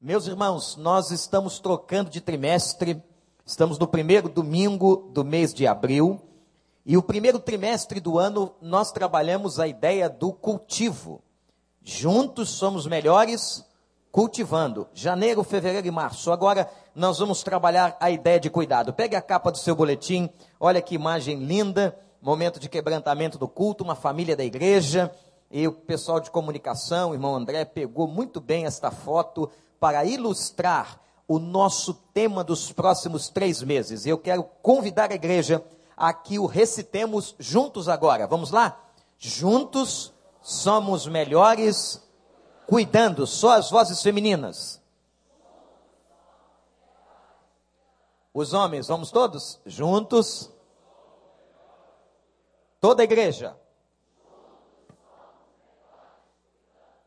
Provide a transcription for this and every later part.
Meus irmãos, nós estamos trocando de trimestre, estamos no primeiro domingo do mês de abril, e o primeiro trimestre do ano nós trabalhamos a ideia do cultivo. Juntos somos melhores cultivando. Janeiro, fevereiro e março. Agora nós vamos trabalhar a ideia de cuidado. Pegue a capa do seu boletim, olha que imagem linda, momento de quebrantamento do culto, uma família da igreja, e o pessoal de comunicação, o irmão André, pegou muito bem esta foto para ilustrar o nosso tema dos próximos três meses. Eu quero convidar a igreja a que o recitemos juntos agora. Vamos lá? Juntos somos melhores cuidando. Só as vozes femininas. Os homens, vamos todos? Juntos. Toda a igreja.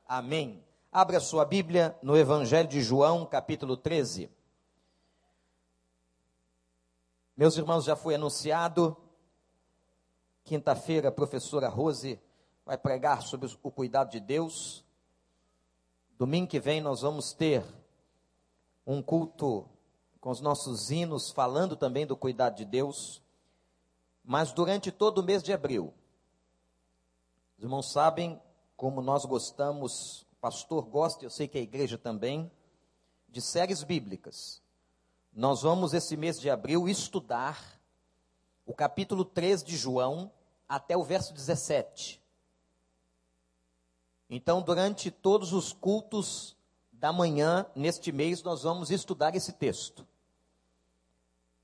Amém. Abra sua Bíblia no Evangelho de João, capítulo 13. Meus irmãos, já foi anunciado. Quinta-feira, a professora Rose vai pregar sobre o cuidado de Deus. Domingo que vem nós vamos ter um culto com os nossos hinos falando também do cuidado de Deus. Mas durante todo o mês de abril, os irmãos sabem como nós gostamos, pastor gosta, eu sei que a igreja também, de séries bíblicas. Nós vamos, esse mês de abril, estudar o capítulo 3 de João até o verso 17. Então, durante todos os cultos da manhã, neste mês, nós vamos estudar esse texto.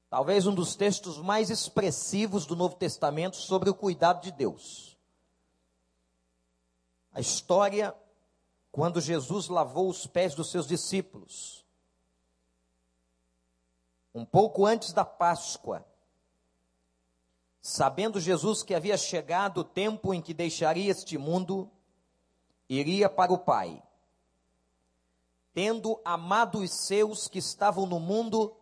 Talvez um dos textos mais expressivos do Novo Testamento sobre o cuidado de Deus. A história quando Jesus lavou os pés dos seus discípulos. Um pouco antes da Páscoa, sabendo Jesus que havia chegado o tempo em que deixaria este mundo, iria para o Pai. Tendo amado os seus que estavam no mundo,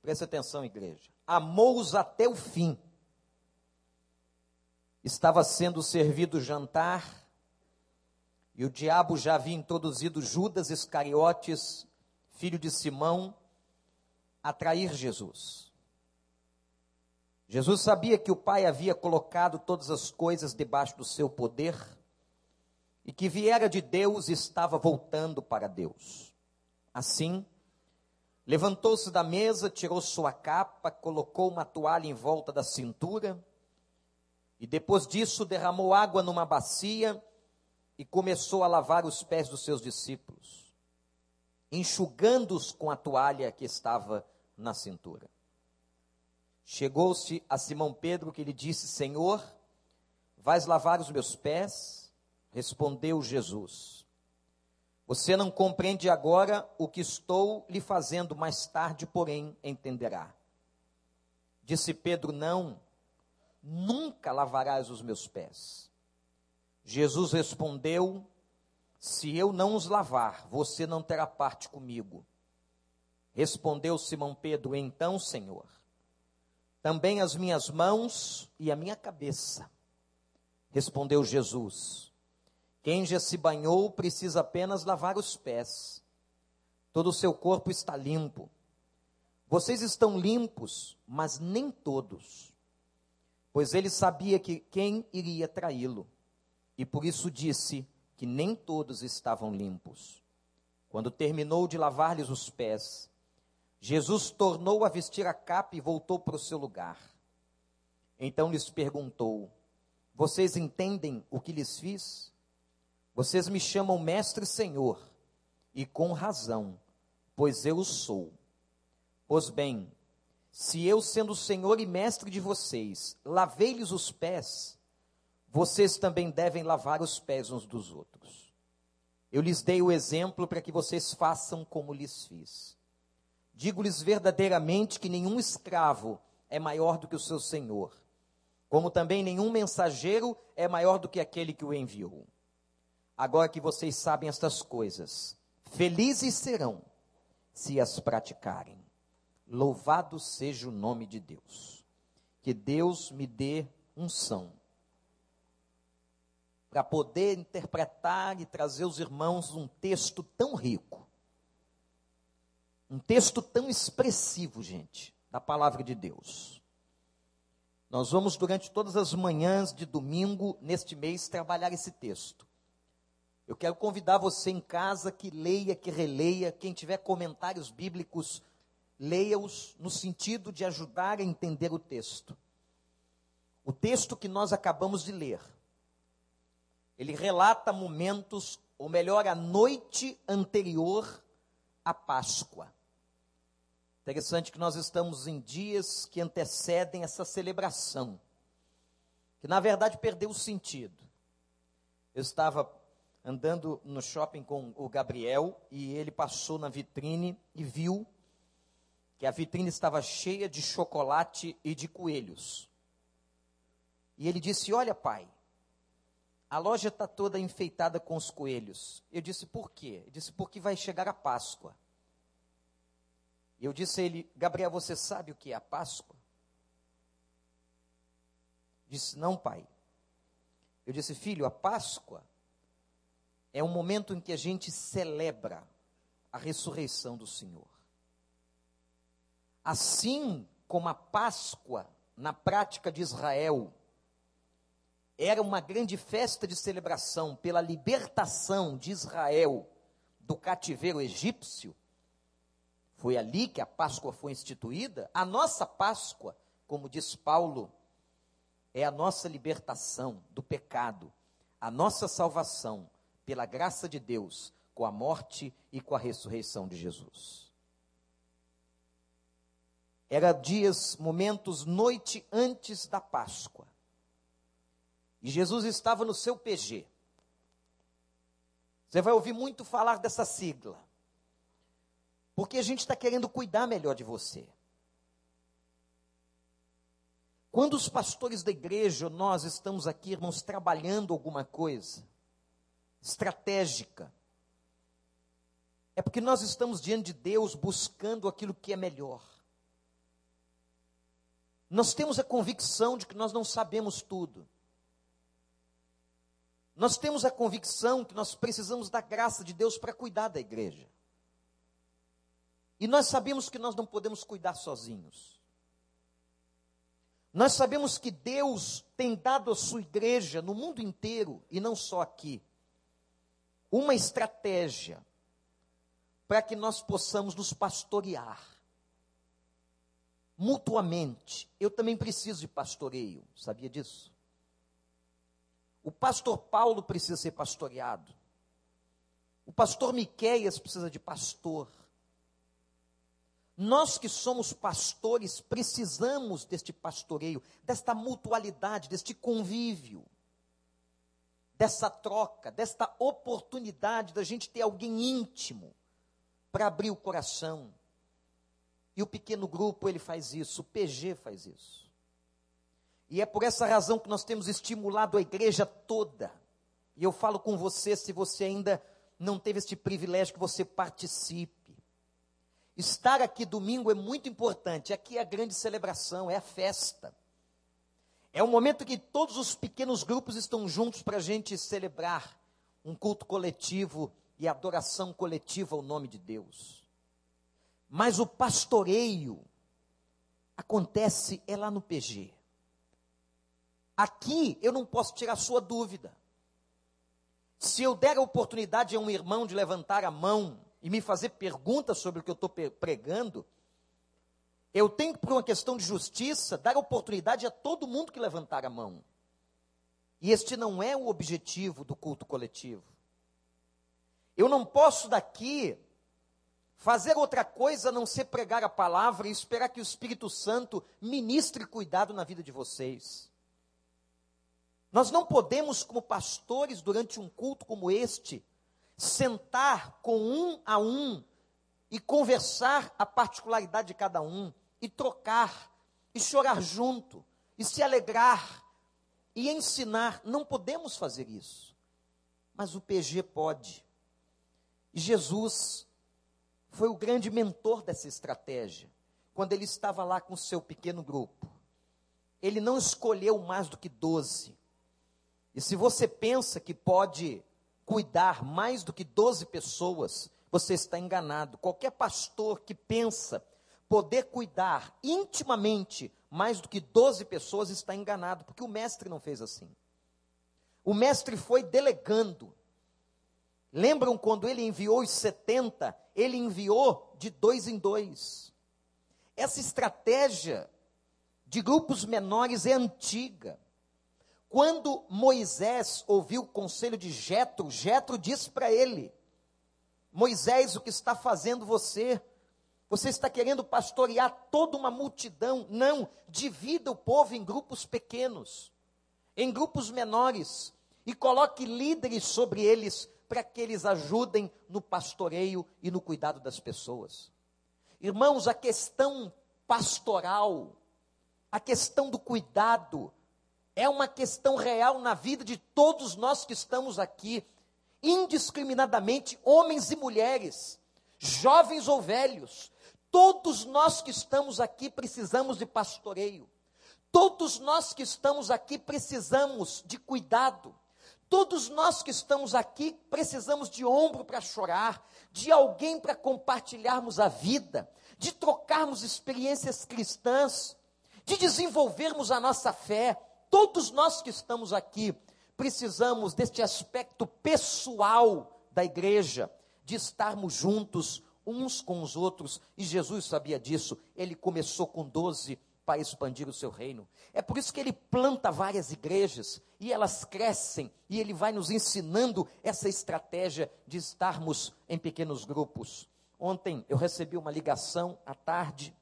preste atenção, igreja, amou-os até o fim. Estava sendo servido jantar e o diabo já havia introduzido Judas Iscariotes, filho de Simão, a trair Jesus. Jesus sabia que o Pai havia colocado todas as coisas debaixo do seu poder e que viera de Deus e estava voltando para Deus. Assim, levantou-se da mesa, tirou sua capa, colocou uma toalha em volta da cintura e depois disso derramou água numa bacia e começou a lavar os pés dos seus discípulos, enxugando-os com a toalha que estava na cintura. Chegou-se a Simão Pedro que lhe disse: Senhor, vais lavar os meus pés? Respondeu Jesus: Você não compreende agora o que estou lhe fazendo, mais tarde, porém, entenderá. Disse Pedro: Não, nunca lavarás os meus pés. Jesus respondeu: Se eu não os lavar, você não terá parte comigo. Respondeu Simão Pedro: Então, Senhor, também as minhas mãos e a minha cabeça. Respondeu Jesus: Quem já se banhou precisa apenas lavar os pés. Todo o seu corpo está limpo. Vocês estão limpos, mas nem todos. Pois ele sabia que quem iria traí-lo e por isso disse que nem todos estavam limpos. Quando terminou de lavar-lhes os pés, Jesus tornou a vestir a capa e voltou para o seu lugar. Então lhes perguntou: Vocês entendem o que lhes fiz? Vocês me chamam Mestre e Senhor, e com razão, pois eu sou. Pois bem, se eu, sendo Senhor e Mestre de vocês, lavei-lhes os pés, vocês também devem lavar os pés uns dos outros. Eu lhes dei o exemplo para que vocês façam como lhes fiz. Digo-lhes verdadeiramente que nenhum escravo é maior do que o seu senhor, como também nenhum mensageiro é maior do que aquele que o enviou. Agora que vocês sabem estas coisas, felizes serão se as praticarem. Louvado seja o nome de Deus. Que Deus me dê unção para poder interpretar e trazer aos irmãos um texto tão rico. Um texto tão expressivo, gente, da palavra de Deus. Nós vamos, durante todas as manhãs de domingo, neste mês, trabalhar esse texto. Eu quero convidar você em casa que leia, que releia, quem tiver comentários bíblicos, leia-os no sentido de ajudar a entender o texto. O texto que nós acabamos de ler, ele relata momentos, ou melhor, a noite anterior à Páscoa. Interessante que nós estamos em dias que antecedem essa celebração, que na verdade perdeu o sentido. Eu estava andando no shopping com o Gabriel e ele passou na vitrine e viu que a vitrine estava cheia de chocolate e de coelhos. E ele disse: Olha, pai, a loja está toda enfeitada com os coelhos. Eu disse: Por quê? Ele disse: Porque vai chegar a Páscoa. E eu disse a ele: Gabriel, você sabe o que é a Páscoa? Disse: Não, pai. Eu disse: Filho, a Páscoa é um momento em que a gente celebra a ressurreição do Senhor. Assim como a Páscoa, na prática de Israel, era uma grande festa de celebração pela libertação de Israel do cativeiro egípcio, foi ali que a Páscoa foi instituída. A nossa Páscoa, como diz Paulo, é a nossa libertação do pecado, a nossa salvação pela graça de Deus, com a morte e com a ressurreição de Jesus. Era dias, momentos, noite antes da Páscoa. E Jesus estava no seu PG. Você vai ouvir muito falar dessa sigla. Porque a gente está querendo cuidar melhor de você. Quando os pastores da igreja, nós estamos aqui, irmãos, trabalhando alguma coisa estratégica, é porque nós estamos diante de Deus buscando aquilo que é melhor. Nós temos a convicção de que nós não sabemos tudo. Nós temos a convicção que nós precisamos da graça de Deus para cuidar da igreja. E nós sabemos que nós não podemos cuidar sozinhos. Nós sabemos que Deus tem dado à sua igreja no mundo inteiro, e não só aqui, uma estratégia para que nós possamos nos pastorear mutuamente. Eu também preciso de pastoreio, sabia disso? O pastor Paulo precisa ser pastoreado. O pastor Miqueias precisa de pastor. Nós que somos pastores precisamos deste pastoreio, desta mutualidade, deste convívio, dessa troca, desta oportunidade da gente ter alguém íntimo para abrir o coração, e o pequeno grupo, ele faz isso, o PG faz isso. E é por essa razão que nós temos estimulado a igreja toda. E eu falo com você, se você ainda não teve este privilégio, que você participe. Estar aqui domingo é muito importante. Aqui é a grande celebração, é a festa. É o momento que todos os pequenos grupos estão juntos para a gente celebrar um culto coletivo e adoração coletiva ao nome de Deus. Mas o pastoreio acontece é lá no PG. Aqui eu não posso tirar sua dúvida. Se eu der a oportunidade a um irmão de levantar a mão e me fazer perguntas sobre o que eu estou pregando, eu tenho, por uma questão de justiça, dar oportunidade a todo mundo que levantar a mão. E este não é o objetivo do culto coletivo. Eu não posso daqui Fazer outra coisa a não ser pregar a palavra e esperar que o Espírito Santo ministre cuidado na vida de vocês. Nós não podemos, como pastores, durante um culto como este, sentar com um a um e conversar a particularidade de cada um, e trocar, e chorar junto, e se alegrar, e ensinar. Não podemos fazer isso. Mas o PG pode. E Jesus foi o grande mentor dessa estratégia, quando ele estava lá com seu pequeno grupo. Ele não escolheu mais do que doze. E se você pensa que pode cuidar mais do que doze pessoas você está enganado. Qualquer pastor que pensa poder cuidar intimamente mais do que 12 pessoas está enganado, porque o mestre não fez assim. O mestre foi delegando. Lembram quando ele enviou os 70? Ele enviou de dois em dois. Essa estratégia de grupos menores é antiga. Quando Moisés ouviu o conselho de Jetro, Jetro disse para ele: Moisés, o que está fazendo você? Você está querendo pastorear toda uma multidão? Não, divida o povo em grupos pequenos, em grupos menores, e coloque líderes sobre eles para que eles ajudem no pastoreio e no cuidado das pessoas. Irmãos, a questão pastoral, a questão do cuidado, é uma questão real na vida de todos nós que estamos aqui, indiscriminadamente, homens e mulheres, jovens ou velhos, Todos nós que estamos aqui precisamos de pastoreio. Todos nós que estamos aqui precisamos de cuidado. Todos nós que estamos aqui precisamos de ombro para chorar, de alguém para compartilharmos a vida, de trocarmos experiências cristãs, de desenvolvermos a nossa fé. Todos nós que estamos aqui precisamos deste aspecto pessoal da igreja, de estarmos juntos uns com os outros, e Jesus sabia disso. Ele começou com doze para expandir o seu reino. É por isso que ele planta várias igrejas e elas crescem, e ele vai nos ensinando essa estratégia de estarmos em pequenos grupos. Ontem eu recebi uma ligação à tarde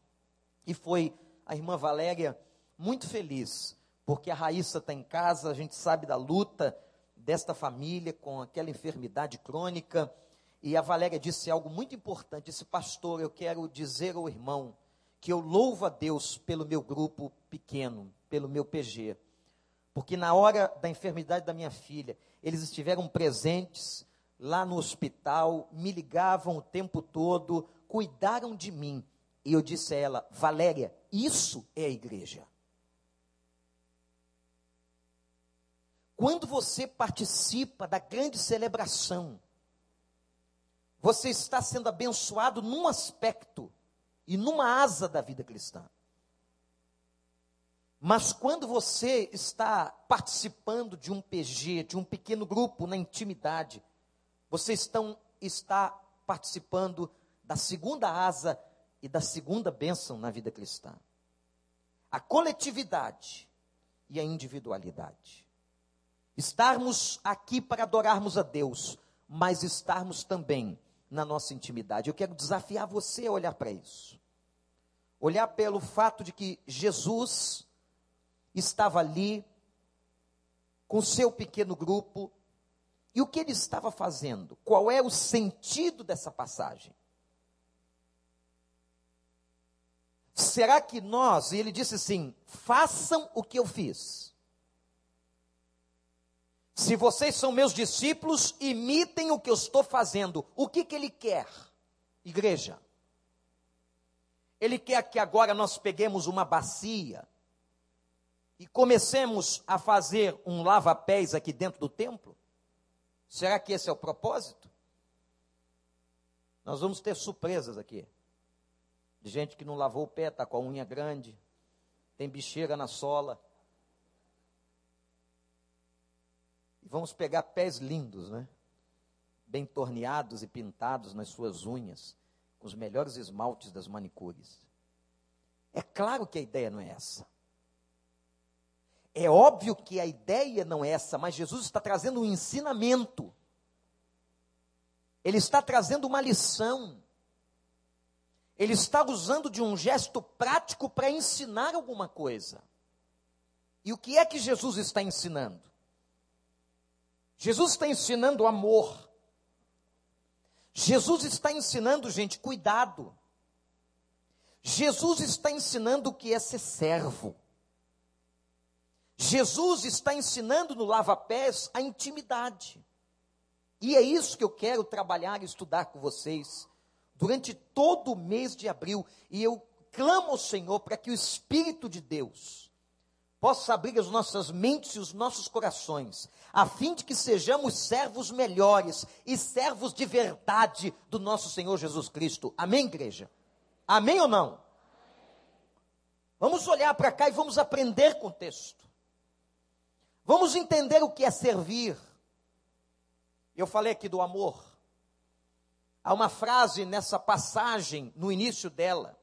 e foi a irmã Valéria muito feliz, porque a Raíssa está em casa, a gente sabe da luta desta família com aquela enfermidade crônica e a Valéria disse algo muito importante. Disse, pastor, eu quero dizer ao irmão que eu louvo a Deus pelo meu grupo pequeno, pelo meu PG. Porque na hora da enfermidade da minha filha, eles estiveram presentes lá no hospital, me ligavam o tempo todo, cuidaram de mim. E eu disse a ela, Valéria, isso é a igreja. Quando você participa da grande celebração, você está sendo abençoado num aspecto e numa asa da vida cristã. Mas quando você está participando de um PG, de um pequeno grupo na intimidade, você estão, está participando da segunda asa e da segunda bênção na vida cristã. A coletividade e a individualidade. Estarmos aqui para adorarmos a Deus, mas estarmos também na nossa intimidade. Eu quero desafiar você a olhar para isso. Olhar pelo fato de que Jesus estava ali com seu pequeno grupo e o que ele estava fazendo? Qual é o sentido dessa passagem? Será que nós, e ele disse assim: façam o que eu fiz. Se vocês são meus discípulos, imitem o que eu estou fazendo. O que, que ele quer? Igreja. Ele quer que agora nós peguemos uma bacia e comecemos a fazer um lava-pés aqui dentro do templo? Será que esse é o propósito? Nós vamos ter surpresas aqui. De gente que não lavou o pé, está com a unha grande, tem bicheira na sola. Vamos pegar pés lindos, né? Bem torneados e pintados nas suas unhas, com os melhores esmaltes das manicures. É claro que a ideia não é essa. É óbvio que a ideia não é essa, mas Jesus está trazendo um ensinamento. Ele está trazendo uma lição. Ele está usando de um gesto prático para ensinar alguma coisa. E o que é que Jesus está ensinando? Jesus está ensinando amor. Jesus está ensinando, gente, cuidado. Jesus está ensinando o que é ser servo. Jesus está ensinando no lava-pés a intimidade. E é isso que eu quero trabalhar e estudar com vocês durante todo o mês de abril. E eu clamo ao Senhor para que o Espírito de Deus possa abrir as nossas mentes e os nossos corações, a fim de que sejamos servos melhores e servos de verdade do nosso Senhor Jesus Cristo. Amém, igreja? Amém ou não? Vamos olhar para cá e vamos aprender com o texto. Vamos entender o que é servir. Eu falei aqui do amor. Há uma frase nessa passagem, no início dela,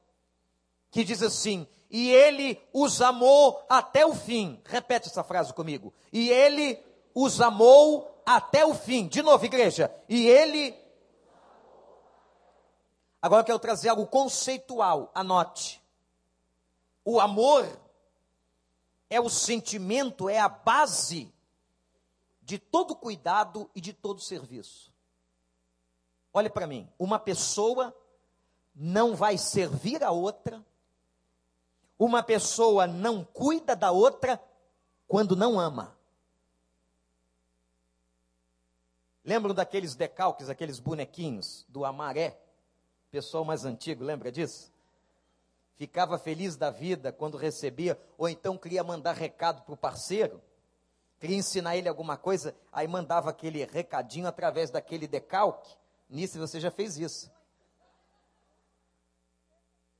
que diz assim: E ele os amou até o fim. Repete essa frase comigo. E ele os amou até o fim. De novo, igreja. E ele. Agora eu quero trazer algo conceitual. Anote. O amor é o sentimento, é a base de todo cuidado e de todo serviço. Olhe para mim, uma pessoa não vai servir a outra, uma pessoa não cuida da outra quando não ama. Lembram daqueles decalques, aqueles bonequinhos do Amaré? Pessoal mais antigo, lembra disso? Ficava feliz da vida quando recebia, ou então queria mandar recado para o parceiro, queria ensinar ele alguma coisa, aí mandava aquele recadinho através daquele decalque. Nisso você já fez isso.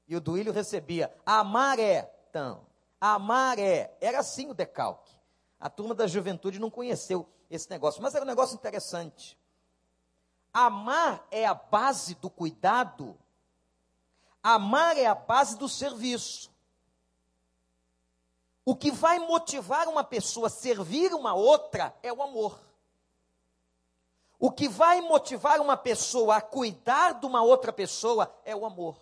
E o Duílio recebia, amar é, então, amar é. Era assim o decalque. A turma da juventude não conheceu esse negócio, mas era um negócio interessante. Amar é a base do cuidado, amar é a base do serviço. O que vai motivar uma pessoa a servir uma outra é o amor. O que vai motivar uma pessoa a cuidar de uma outra pessoa é o amor.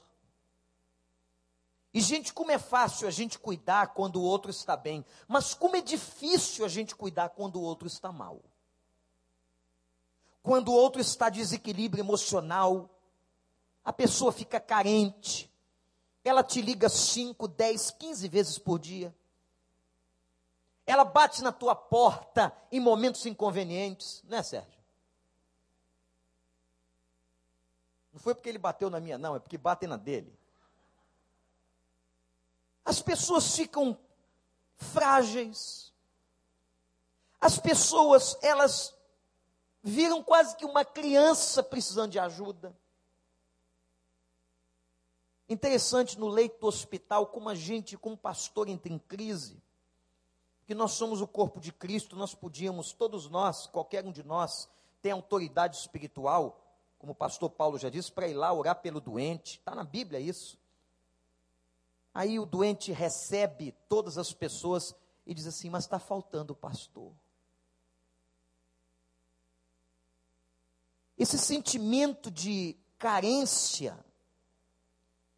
E, gente, como é fácil a gente cuidar quando o outro está bem, mas como é difícil a gente cuidar quando o outro está mal. Quando o outro está desequilíbrio emocional, a pessoa fica carente, ela te liga 5, 10, 15 vezes por dia. Ela bate na tua porta em momentos inconvenientes, não é, Sérgio? Não foi porque ele bateu na minha, não, é porque batem na dele. As pessoas ficam frágeis. As pessoas, elas viram quase que uma criança precisando de ajuda. Interessante no leito do hospital, como a gente, como pastor, entra em crise. Que nós somos o corpo de Cristo, nós podíamos, todos nós, qualquer um de nós, tem autoridade espiritual, como o pastor Paulo já disse, para ir lá orar pelo doente. Está na Bíblia isso. Aí o doente recebe todas as pessoas e diz assim: Mas está faltando o pastor. Esse sentimento de carência,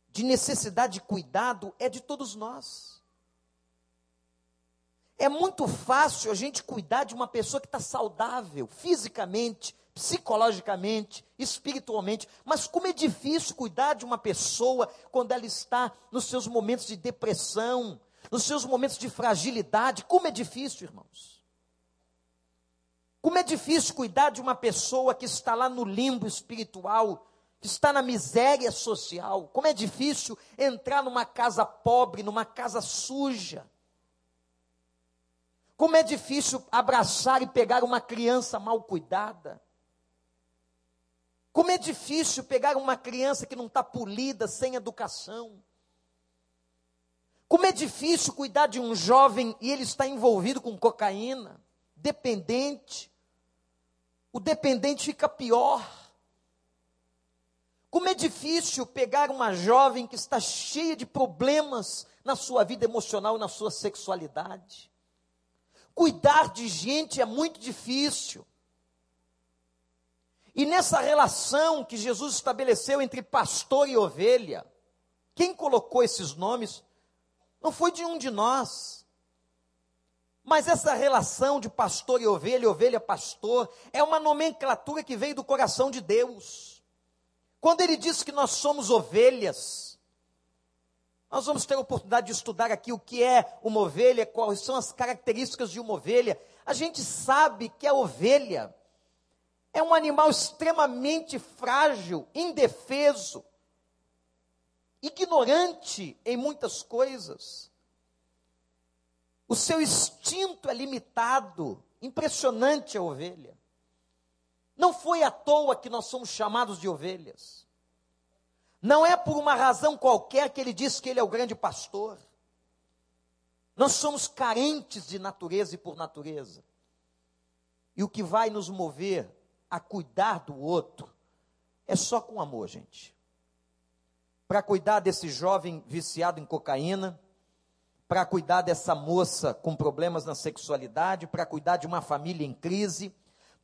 de necessidade de cuidado, é de todos nós. É muito fácil a gente cuidar de uma pessoa que está saudável, fisicamente, psicologicamente, espiritualmente, mas como é difícil cuidar de uma pessoa quando ela está nos seus momentos de depressão, nos seus momentos de fragilidade, como é difícil, irmãos. Como é difícil cuidar de uma pessoa que está lá no limbo espiritual, que está na miséria social. Como é difícil entrar numa casa pobre, numa casa suja. Como é difícil abraçar e pegar uma criança mal cuidada. Como é difícil pegar uma criança que não está polida, sem educação. Como é difícil cuidar de um jovem e ele está envolvido com cocaína, dependente. O dependente fica pior. Como é difícil pegar uma jovem que está cheia de problemas na sua vida emocional, na sua sexualidade. Cuidar de gente é muito difícil. E nessa relação que Jesus estabeleceu entre pastor e ovelha, quem colocou esses nomes não foi de um de nós. Mas essa relação de pastor e ovelha, ovelha pastor, é uma nomenclatura que veio do coração de Deus. Quando ele diz que nós somos ovelhas, nós vamos ter a oportunidade de estudar aqui o que é uma ovelha, quais são as características de uma ovelha. A gente sabe que a ovelha, é um animal extremamente frágil, indefeso, ignorante em muitas coisas. O seu instinto é limitado. Impressionante a ovelha. Não foi à toa que nós somos chamados de ovelhas. Não é por uma razão qualquer que ele diz que ele é o grande pastor. Nós somos carentes de natureza e por natureza. E o que vai nos mover a cuidar do outro é só com amor, gente. Para cuidar desse jovem viciado em cocaína, para cuidar dessa moça com problemas na sexualidade, para cuidar de uma família em crise,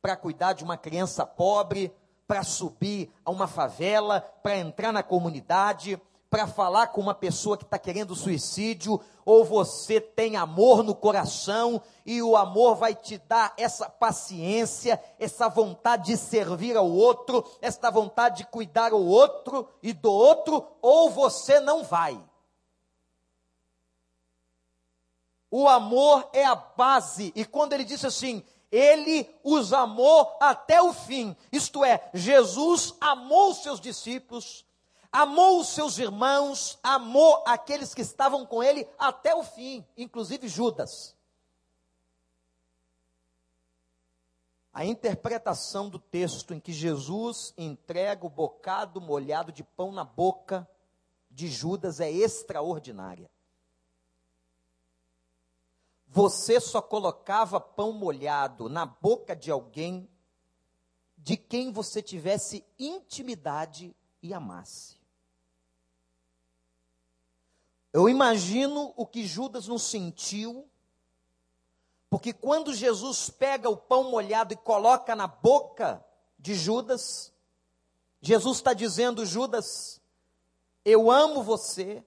para cuidar de uma criança pobre, para subir a uma favela, para entrar na comunidade, para falar com uma pessoa que está querendo suicídio, ou você tem amor no coração e o amor vai te dar essa paciência, essa vontade de servir ao outro, essa vontade de cuidar o outro e do outro, ou você não vai. O amor é a base, e quando ele disse assim, ele os amou até o fim. Isto é, Jesus amou seus discípulos, amou os seus irmãos, amou aqueles que estavam com ele até o fim, inclusive Judas. A interpretação do texto em que Jesus entrega o bocado molhado de pão na boca de Judas é extraordinária. Você só colocava pão molhado na boca de alguém de quem você tivesse intimidade e amasse. Eu imagino o que Judas não sentiu, porque quando Jesus pega o pão molhado e coloca na boca de Judas, Jesus está dizendo: Judas, eu amo você,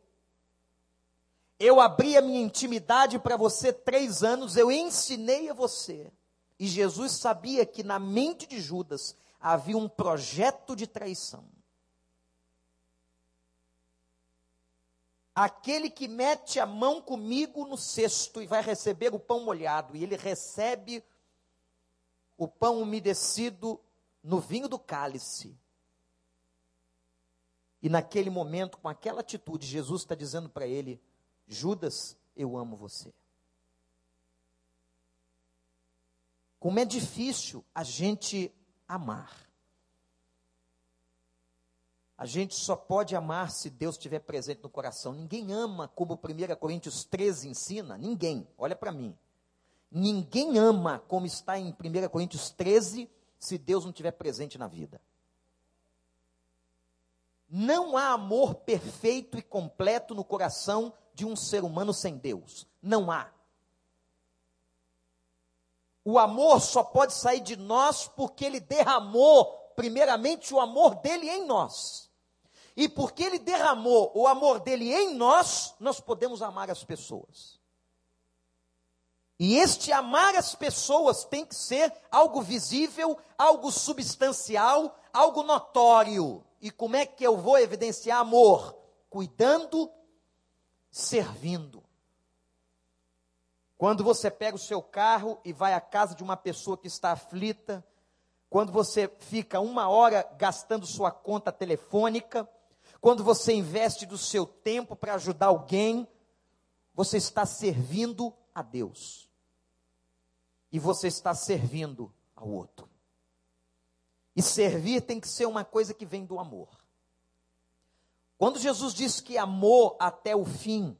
eu abri a minha intimidade para você três anos, eu ensinei a você. E Jesus sabia que na mente de Judas havia um projeto de traição. Aquele que mete a mão comigo no cesto e vai receber o pão molhado, e ele recebe o pão umedecido no vinho do cálice. E naquele momento, com aquela atitude, Jesus está dizendo para ele: Judas, eu amo você. Como é difícil a gente amar. A gente só pode amar se Deus estiver presente no coração. Ninguém ama como 1 Coríntios 13 ensina. Ninguém. Olha para mim. Ninguém ama como está em 1 Coríntios 13 se Deus não estiver presente na vida. Não há amor perfeito e completo no coração de um ser humano sem Deus. Não há. O amor só pode sair de nós porque ele derramou, primeiramente, o amor dele em nós. E porque ele derramou o amor dele em nós, nós podemos amar as pessoas. E este amar as pessoas tem que ser algo visível, algo substancial, algo notório. E como é que eu vou evidenciar amor? Cuidando servindo. Quando você pega o seu carro e vai à casa de uma pessoa que está aflita, quando você fica uma hora gastando sua conta telefônica, quando você investe do seu tempo para ajudar alguém, você está servindo a Deus. E você está servindo ao outro. E servir tem que ser uma coisa que vem do amor. Quando Jesus diz que amou até o fim,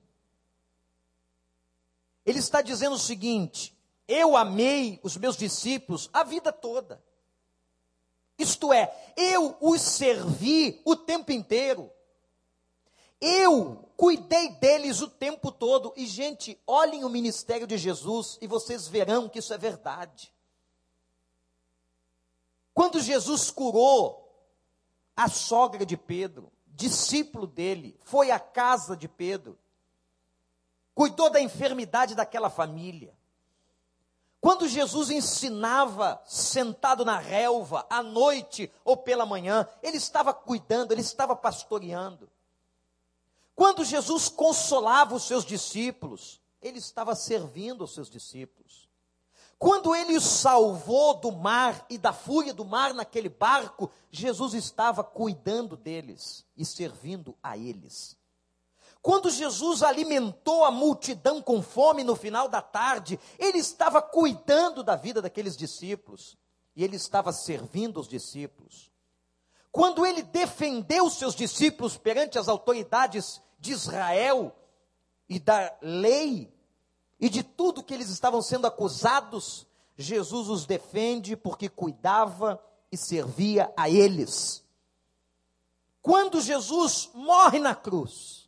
ele está dizendo o seguinte: eu amei os meus discípulos a vida toda. Isto é, eu os servi o tempo inteiro. Eu cuidei deles o tempo todo. E, gente, olhem o ministério de Jesus e vocês verão que isso é verdade. Quando Jesus curou a sogra de Pedro, discípulo dele, foi à casa de Pedro, cuidou da enfermidade daquela família. Quando Jesus ensinava sentado na relva, à noite ou pela manhã, ele estava cuidando, ele estava pastoreando. Quando Jesus consolava os seus discípulos, ele estava servindo os seus discípulos. Quando ele os salvou do mar e da fúria do mar naquele barco, Jesus estava cuidando deles e servindo a eles. Quando Jesus alimentou a multidão com fome no final da tarde, ele estava cuidando da vida daqueles discípulos e ele estava servindo os discípulos. Quando ele defendeu seus discípulos perante as autoridades de Israel e da lei e de tudo que eles estavam sendo acusados, Jesus os defende porque cuidava e servia a eles. Quando Jesus morre na cruz,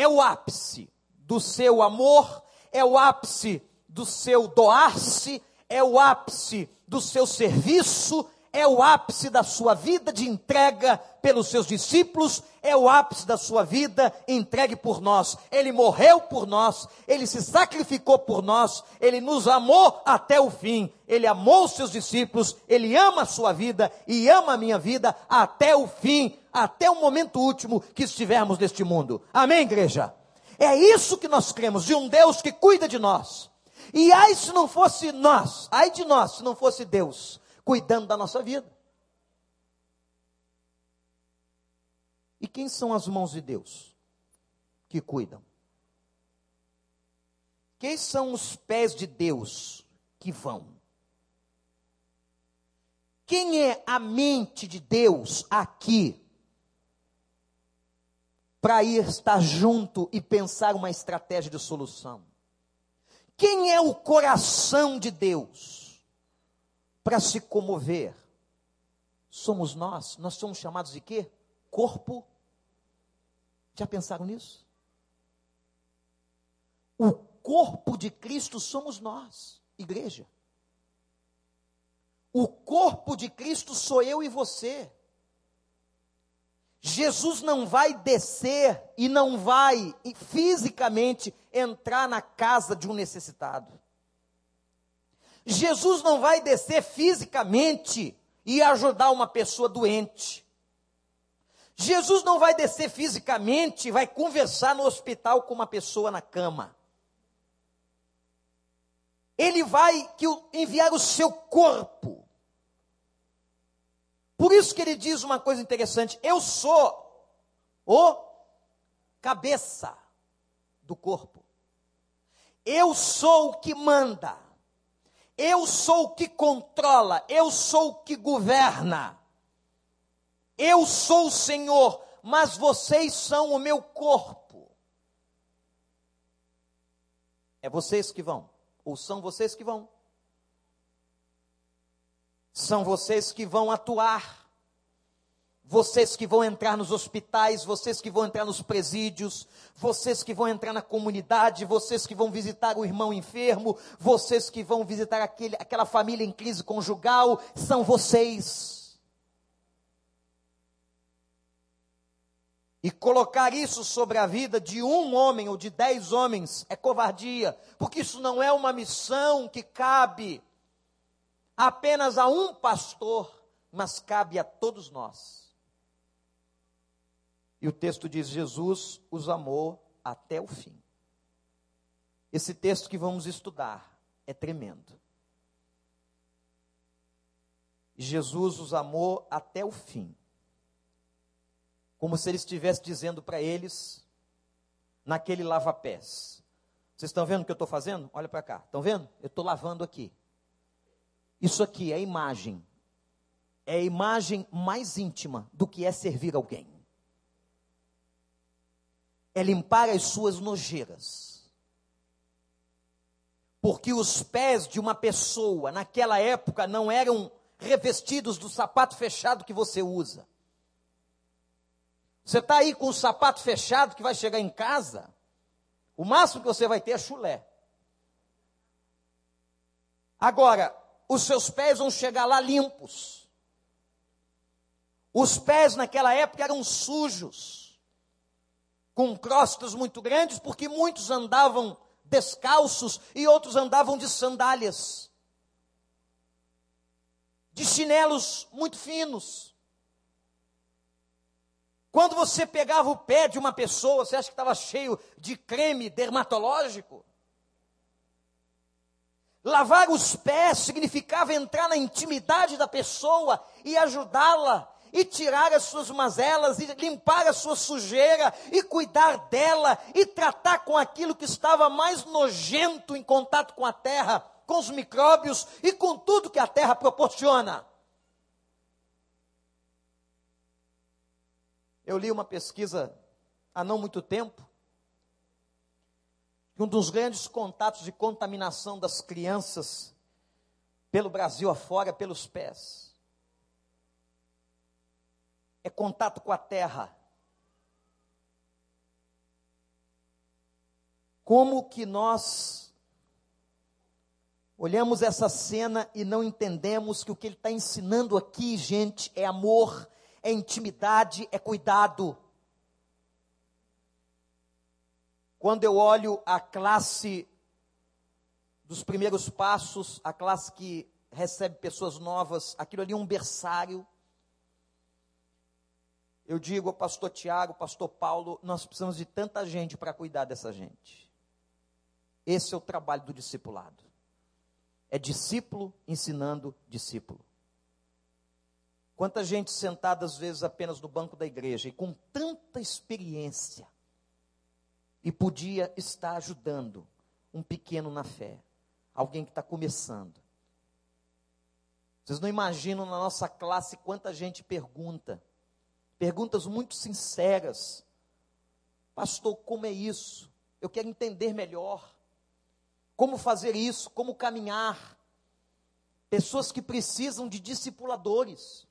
é o ápice do seu amor, é o ápice do seu doar-se, é o ápice do seu serviço, é o ápice da sua vida de entrega pelos seus discípulos, é o ápice da sua vida entregue por nós. Ele morreu por nós, ele se sacrificou por nós, ele nos amou até o fim. Ele amou os seus discípulos, ele ama a sua vida e ama a minha vida até o fim, até o momento último que estivermos neste mundo. Amém, igreja? É isso que nós cremos, de um Deus que cuida de nós. E ai se não fosse nós, ai de nós se não fosse Deus cuidando da nossa vida. E quem são as mãos de Deus que cuidam? Quem são os pés de Deus que vão? Quem é a mente de Deus aqui para ir estar junto e pensar uma estratégia de solução? Quem é o coração de Deus para se comover? Somos nós. Nós somos chamados de quê? Corpo. Já pensaram nisso? O corpo de Cristo somos nós, igreja. O corpo de Cristo sou eu e você. Jesus não vai descer e não vai fisicamente entrar na casa de um necessitado. Jesus não vai descer fisicamente e ajudar uma pessoa doente. Jesus não vai descer fisicamente e vai conversar no hospital com uma pessoa na cama. Ele vai enviar o seu corpo por isso que ele diz uma coisa interessante: eu sou o cabeça do corpo. Eu sou o que manda. Eu sou o que controla, eu sou o que governa. Eu sou o Senhor, mas vocês são o meu corpo. É vocês que vão, ou são vocês que vão. São vocês que vão atuar. Vocês que vão entrar nos hospitais, vocês que vão entrar nos presídios, vocês que vão entrar na comunidade, vocês que vão visitar o irmão enfermo, vocês que vão visitar aquele, aquela família em crise conjugal, são vocês. E colocar isso sobre a vida de um homem ou de dez homens é covardia, porque isso não é uma missão que cabe apenas a um pastor, mas cabe a todos nós. E o texto diz: Jesus os amou até o fim. Esse texto que vamos estudar é tremendo. Jesus os amou até o fim. Como se ele estivesse dizendo para eles, naquele lava-pés: Vocês estão vendo o que eu estou fazendo? Olha para cá, estão vendo? Eu estou lavando aqui. Isso aqui é imagem. É a imagem mais íntima do que é servir alguém. É limpar as suas nojeiras. Porque os pés de uma pessoa naquela época não eram revestidos do sapato fechado que você usa. Você está aí com o sapato fechado que vai chegar em casa, o máximo que você vai ter é chulé. Agora, os seus pés vão chegar lá limpos. Os pés naquela época eram sujos, com crostas muito grandes, porque muitos andavam descalços e outros andavam de sandálias, de chinelos muito finos. Quando você pegava o pé de uma pessoa, você acha que estava cheio de creme dermatológico? Lavar os pés significava entrar na intimidade da pessoa e ajudá-la e tirar as suas mazelas, e limpar a sua sujeira, e cuidar dela, e tratar com aquilo que estava mais nojento em contato com a terra, com os micróbios e com tudo que a terra proporciona. Eu li uma pesquisa há não muito tempo, que um dos grandes contatos de contaminação das crianças pelo Brasil afora, pelos pés, é contato com a terra. Como que nós olhamos essa cena e não entendemos que o que ele está ensinando aqui, gente, é amor, é intimidade, é cuidado. Quando eu olho a classe dos primeiros passos, a classe que recebe pessoas novas, aquilo ali é um berçário. Eu digo ao pastor Tiago, pastor Paulo, nós precisamos de tanta gente para cuidar dessa gente. Esse é o trabalho do discipulado. É discípulo ensinando discípulo. Quanta gente sentada às vezes apenas no banco da igreja e com tanta experiência e podia estar ajudando um pequeno na fé, alguém que está começando. Vocês não imaginam na nossa classe quanta gente pergunta, perguntas muito sinceras. Pastor, como é isso? Eu quero entender melhor. Como fazer isso? Como caminhar? Pessoas que precisam de discipuladores,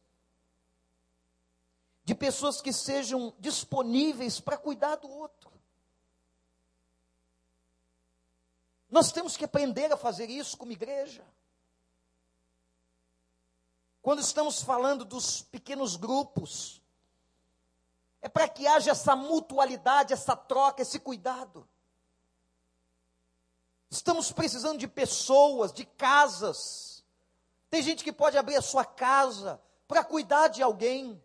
de pessoas que sejam disponíveis para cuidar do outro. Nós temos que aprender a fazer isso como igreja. Quando estamos falando dos pequenos grupos, é para que haja essa mutualidade, essa troca, esse cuidado. Estamos precisando de pessoas, de casas. Tem gente que pode abrir a sua casa para cuidar de alguém,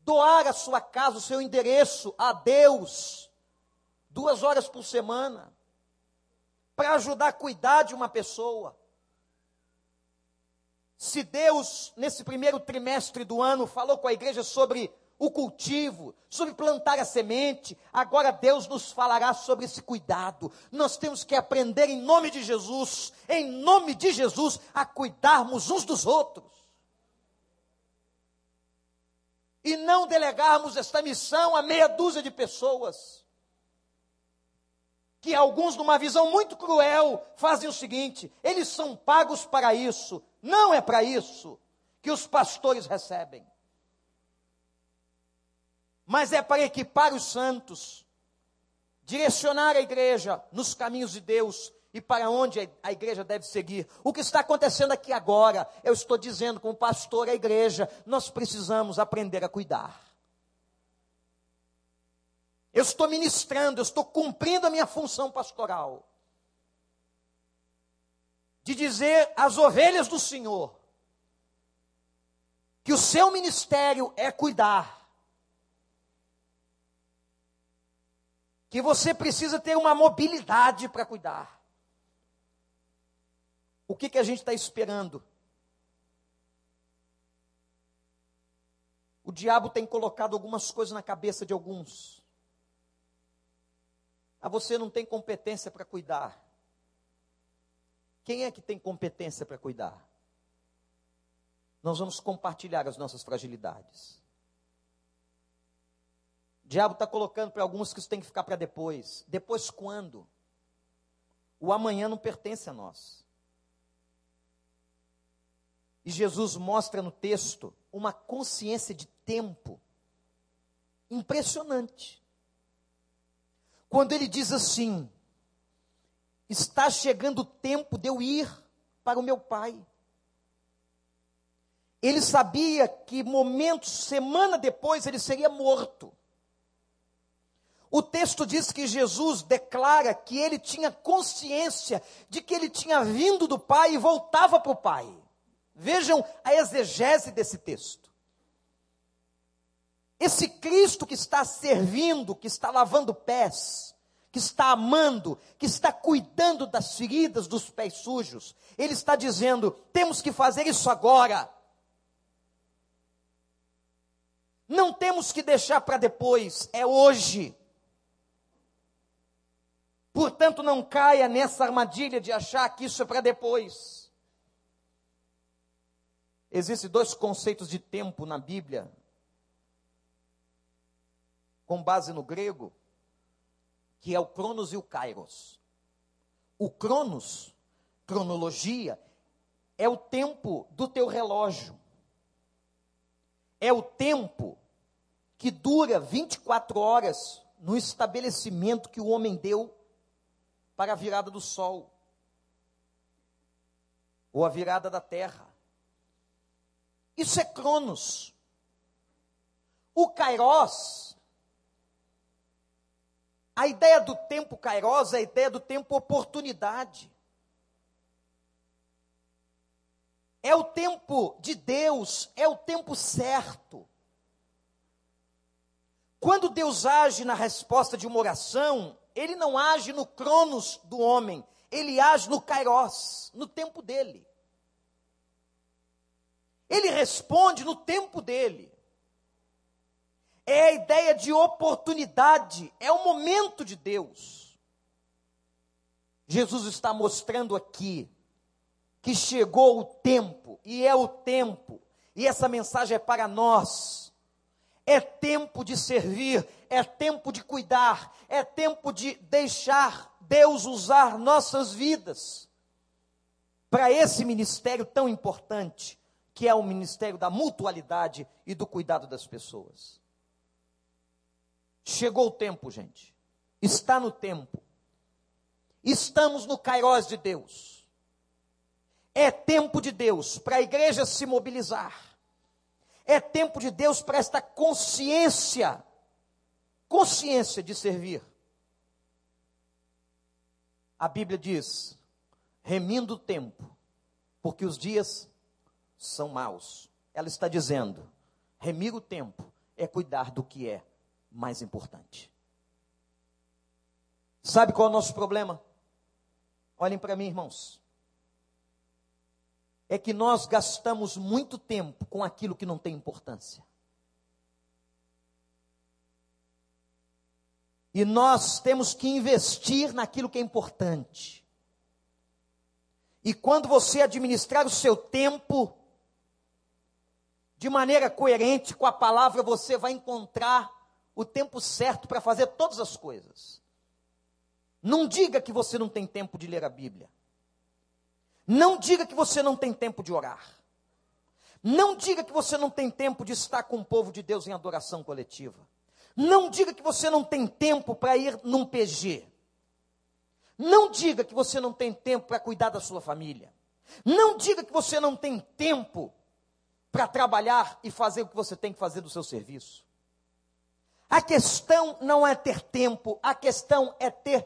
doar a sua casa, o seu endereço a Deus, duas horas por semana para ajudar a cuidar de uma pessoa. Se Deus, nesse primeiro trimestre do ano, falou com a igreja sobre o cultivo, sobre plantar a semente, agora Deus nos falará sobre esse cuidado. Nós temos que aprender em nome de Jesus, em nome de Jesus, a cuidarmos uns dos outros. E não delegarmos esta missão a meia dúzia de pessoas que alguns, numa visão muito cruel, fazem o seguinte: eles são pagos para isso. Não é para isso que os pastores recebem. Mas é para equipar os santos, direcionar a igreja nos caminhos de Deus e para onde a igreja deve seguir. O que está acontecendo aqui agora, eu estou dizendo como pastor à igreja, nós precisamos aprender a cuidar. Eu estou ministrando, eu estou cumprindo a minha função pastoral. De dizer às ovelhas do Senhor que o seu ministério é cuidar. Que você precisa ter uma mobilidade para cuidar. O que, que a gente está esperando? O diabo tem colocado algumas coisas na cabeça de alguns. Ah, você não tem competência para cuidar. Quem é que tem competência para cuidar? Nós vamos compartilhar as nossas fragilidades. O diabo está colocando para alguns que isso tem que ficar para depois. Depois quando? O amanhã não pertence a nós. E Jesus mostra no texto uma consciência de tempo impressionante quando ele diz assim: Está chegando o tempo de eu ir para o meu pai. Ele sabia que momentos, semana depois, ele seria morto. O texto diz que Jesus declara que ele tinha consciência de que ele tinha vindo do Pai e voltava para o Pai. Vejam a exegese desse texto. Esse Cristo que está servindo, que está lavando pés, que está amando, que está cuidando das feridas dos pés sujos, ele está dizendo: temos que fazer isso agora. Não temos que deixar para depois, é hoje. Portanto, não caia nessa armadilha de achar que isso é para depois. Existem dois conceitos de tempo na Bíblia, com base no grego, que é o Cronos e o Kairos. O Cronos, cronologia, é o tempo do teu relógio. É o tempo que dura 24 horas no estabelecimento que o homem deu para a virada do sol ou a virada da terra. Isso é Cronos. O Kairos, a ideia do tempo Kairos é a ideia do tempo oportunidade. É o tempo de Deus, é o tempo certo. Quando Deus age na resposta de uma oração, ele não age no cronos do homem, ele age no kairos, no tempo dele. Ele responde no tempo dele. É a ideia de oportunidade, é o momento de Deus. Jesus está mostrando aqui que chegou o tempo, e é o tempo, e essa mensagem é para nós. É tempo de servir, é tempo de cuidar, é tempo de deixar Deus usar nossas vidas para esse ministério tão importante, que é o ministério da mutualidade e do cuidado das pessoas. Chegou o tempo, gente. Está no tempo. Estamos no Cairós de Deus. É tempo de Deus para a igreja se mobilizar. É tempo de Deus para esta consciência consciência de servir. A Bíblia diz: remindo o tempo, porque os dias são maus. Ela está dizendo: remir o tempo é cuidar do que é mais importante. Sabe qual é o nosso problema? Olhem para mim, irmãos. É que nós gastamos muito tempo com aquilo que não tem importância. E nós temos que investir naquilo que é importante. E quando você administrar o seu tempo de maneira coerente com a palavra, você vai encontrar o tempo certo para fazer todas as coisas. Não diga que você não tem tempo de ler a Bíblia. Não diga que você não tem tempo de orar. Não diga que você não tem tempo de estar com o povo de Deus em adoração coletiva. Não diga que você não tem tempo para ir num PG. Não diga que você não tem tempo para cuidar da sua família. Não diga que você não tem tempo para trabalhar e fazer o que você tem que fazer do seu serviço. A questão não é ter tempo, a questão é ter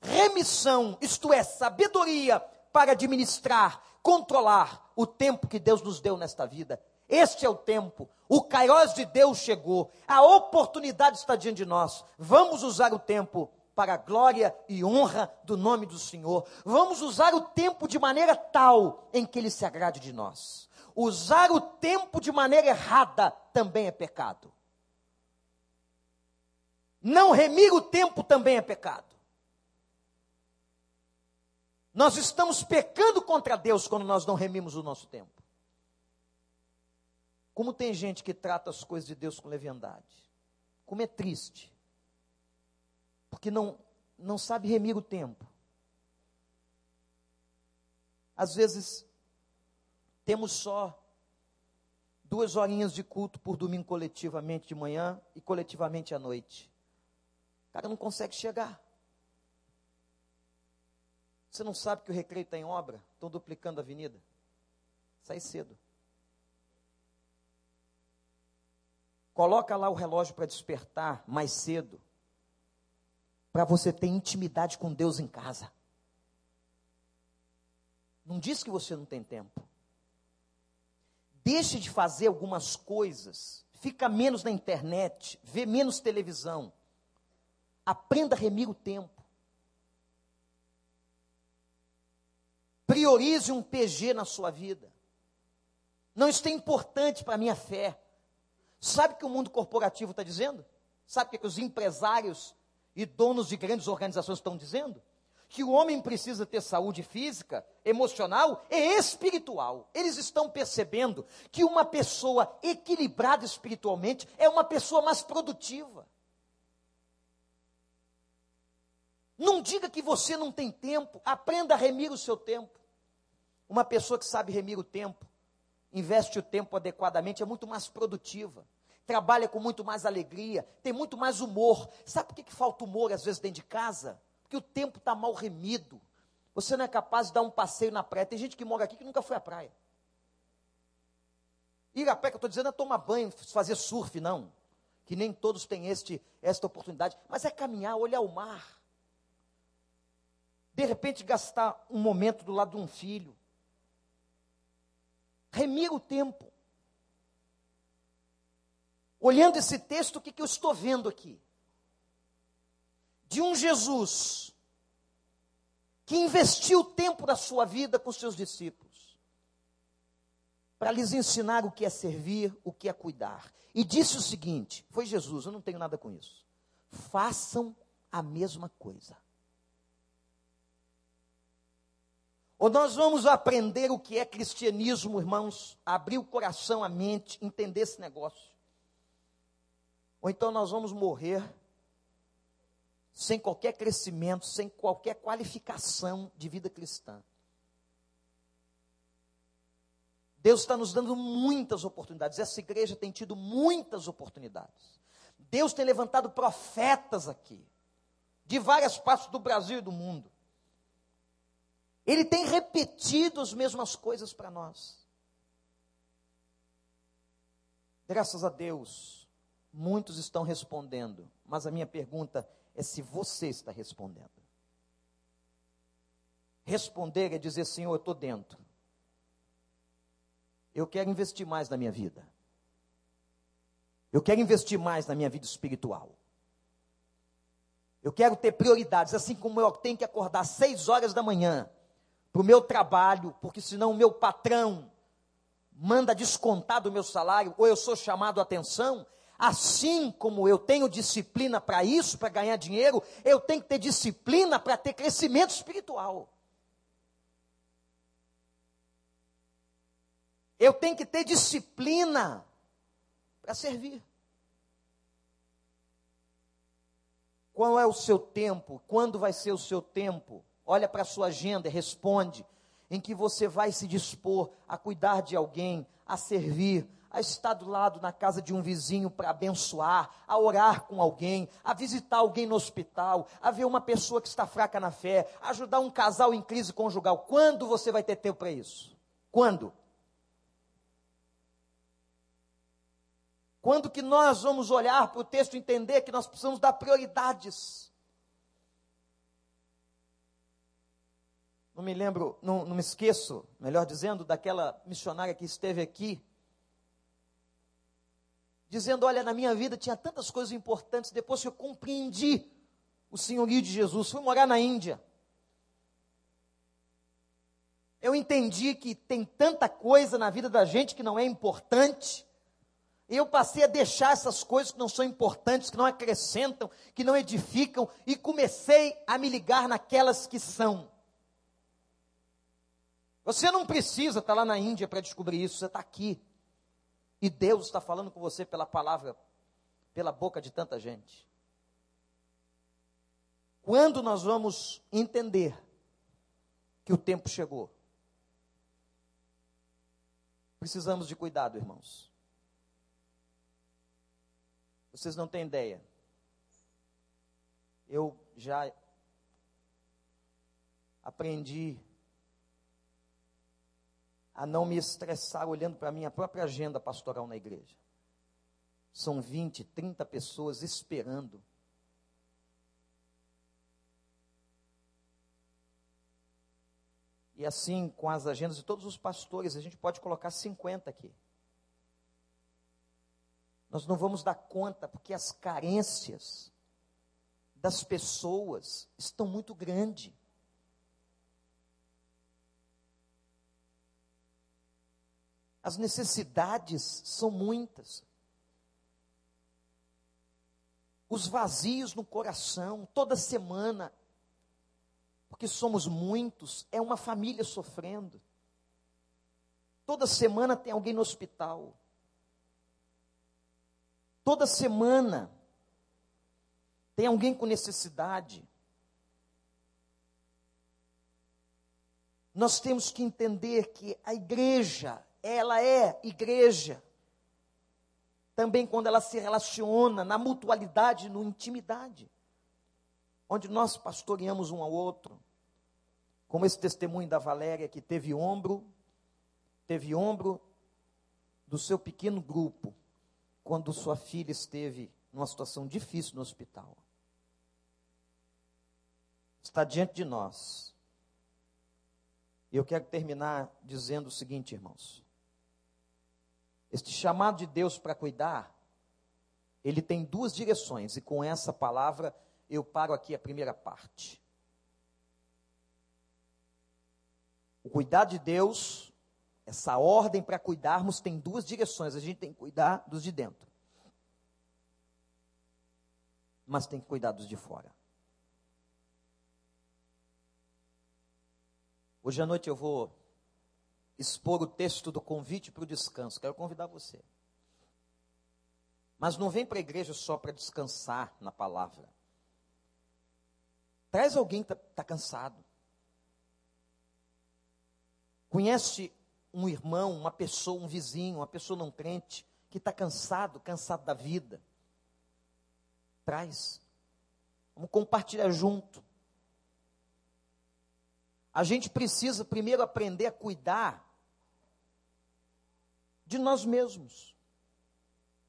remissão, isto é, sabedoria para administrar, controlar o tempo que Deus nos deu nesta vida este é o tempo. O Kairos de Deus chegou. A oportunidade está diante de nós. Vamos usar o tempo para a glória e honra do nome do Senhor. Vamos usar o tempo de maneira tal em que ele se agrade de nós. Usar o tempo de maneira errada também é pecado. Não remir o tempo também é pecado. Nós estamos pecando contra Deus quando nós não remimos o nosso tempo. Como tem gente que trata as coisas de Deus com leviandade. Como é triste. Porque não, não sabe remir o tempo. Às vezes, temos só duas horinhas de culto por domingo coletivamente de manhã e coletivamente à noite. O cara não consegue chegar. Você não sabe que o recreio está em obra? Estão duplicando a avenida. Sai cedo. Coloca lá o relógio para despertar mais cedo. Para você ter intimidade com Deus em casa. Não diz que você não tem tempo. Deixe de fazer algumas coisas. Fica menos na internet. Vê menos televisão. Aprenda a remir o tempo. Priorize um PG na sua vida. Não, isso é importante para a minha fé. Sabe o que o mundo corporativo está dizendo? Sabe o que, que os empresários e donos de grandes organizações estão dizendo? Que o homem precisa ter saúde física, emocional e espiritual. Eles estão percebendo que uma pessoa equilibrada espiritualmente é uma pessoa mais produtiva. Não diga que você não tem tempo, aprenda a remir o seu tempo. Uma pessoa que sabe remir o tempo, investe o tempo adequadamente, é muito mais produtiva, trabalha com muito mais alegria, tem muito mais humor. Sabe por que, que falta humor às vezes dentro de casa? Porque o tempo está mal remido. Você não é capaz de dar um passeio na praia. Tem gente que mora aqui que nunca foi à praia. Ir à praia, que eu estou dizendo, é tomar banho, fazer surf, não. Que nem todos têm este, esta oportunidade. Mas é caminhar, olhar o mar. De repente, gastar um momento do lado de um filho remir o tempo. Olhando esse texto, o que, que eu estou vendo aqui? De um Jesus que investiu o tempo da sua vida com seus discípulos, para lhes ensinar o que é servir, o que é cuidar. E disse o seguinte: foi Jesus, eu não tenho nada com isso. Façam a mesma coisa. Ou nós vamos aprender o que é cristianismo, irmãos, abrir o coração, a mente, entender esse negócio. Ou então nós vamos morrer sem qualquer crescimento, sem qualquer qualificação de vida cristã. Deus está nos dando muitas oportunidades. Essa igreja tem tido muitas oportunidades. Deus tem levantado profetas aqui, de várias partes do Brasil e do mundo. Ele tem repetido as mesmas coisas para nós. Graças a Deus, muitos estão respondendo, mas a minha pergunta é se você está respondendo. Responder é dizer, Senhor, eu estou dentro. Eu quero investir mais na minha vida. Eu quero investir mais na minha vida espiritual. Eu quero ter prioridades, assim como eu tenho que acordar às seis horas da manhã para o meu trabalho, porque senão o meu patrão manda descontar do meu salário, ou eu sou chamado a atenção, assim como eu tenho disciplina para isso, para ganhar dinheiro, eu tenho que ter disciplina para ter crescimento espiritual. Eu tenho que ter disciplina para servir. Qual é o seu tempo? Quando vai ser o seu tempo? olha para a sua agenda e responde, em que você vai se dispor a cuidar de alguém, a servir, a estar do lado na casa de um vizinho para abençoar, a orar com alguém, a visitar alguém no hospital, a ver uma pessoa que está fraca na fé, ajudar um casal em crise conjugal. Quando você vai ter tempo para isso? Quando? Quando que nós vamos olhar para o texto e entender que nós precisamos dar prioridades? não me lembro, não, não me esqueço, melhor dizendo, daquela missionária que esteve aqui, dizendo: Olha, na minha vida tinha tantas coisas importantes, depois que eu compreendi o senhorio de Jesus, fui morar na Índia. Eu entendi que tem tanta coisa na vida da gente que não é importante. E eu passei a deixar essas coisas que não são importantes, que não acrescentam, que não edificam, e comecei a me ligar naquelas que são. Você não precisa estar lá na Índia para descobrir isso, você está aqui. E Deus está falando com você pela palavra, pela boca de tanta gente. Quando nós vamos entender que o tempo chegou? Precisamos de cuidado, irmãos. Vocês não têm ideia. Eu já aprendi a não me estressar olhando para a minha própria agenda pastoral na igreja. São 20, 30 pessoas esperando. E assim, com as agendas de todos os pastores, a gente pode colocar 50 aqui. Nós não vamos dar conta, porque as carências das pessoas estão muito grandes. As necessidades são muitas. os vazios no coração, toda semana, porque somos muitos, é uma família sofrendo. Toda semana tem alguém no hospital. Toda semana tem alguém com necessidade. Nós temos que entender que a igreja, ela é igreja. Também quando ela se relaciona na mutualidade, no intimidade. Onde nós pastoreamos um ao outro. Como esse testemunho da Valéria, que teve ombro, teve ombro do seu pequeno grupo, quando sua filha esteve numa situação difícil no hospital. Está diante de nós. E eu quero terminar dizendo o seguinte, irmãos. Este chamado de Deus para cuidar, ele tem duas direções, e com essa palavra eu paro aqui a primeira parte. O cuidado de Deus, essa ordem para cuidarmos, tem duas direções. A gente tem que cuidar dos de dentro, mas tem que cuidar dos de fora. Hoje à noite eu vou expor o texto do convite para o descanso. Quero convidar você. Mas não vem para a igreja só para descansar na palavra. Traz alguém que está tá cansado. Conhece um irmão, uma pessoa, um vizinho, uma pessoa não crente, que está cansado, cansado da vida. Traz. Vamos compartilhar junto. A gente precisa primeiro aprender a cuidar de nós mesmos,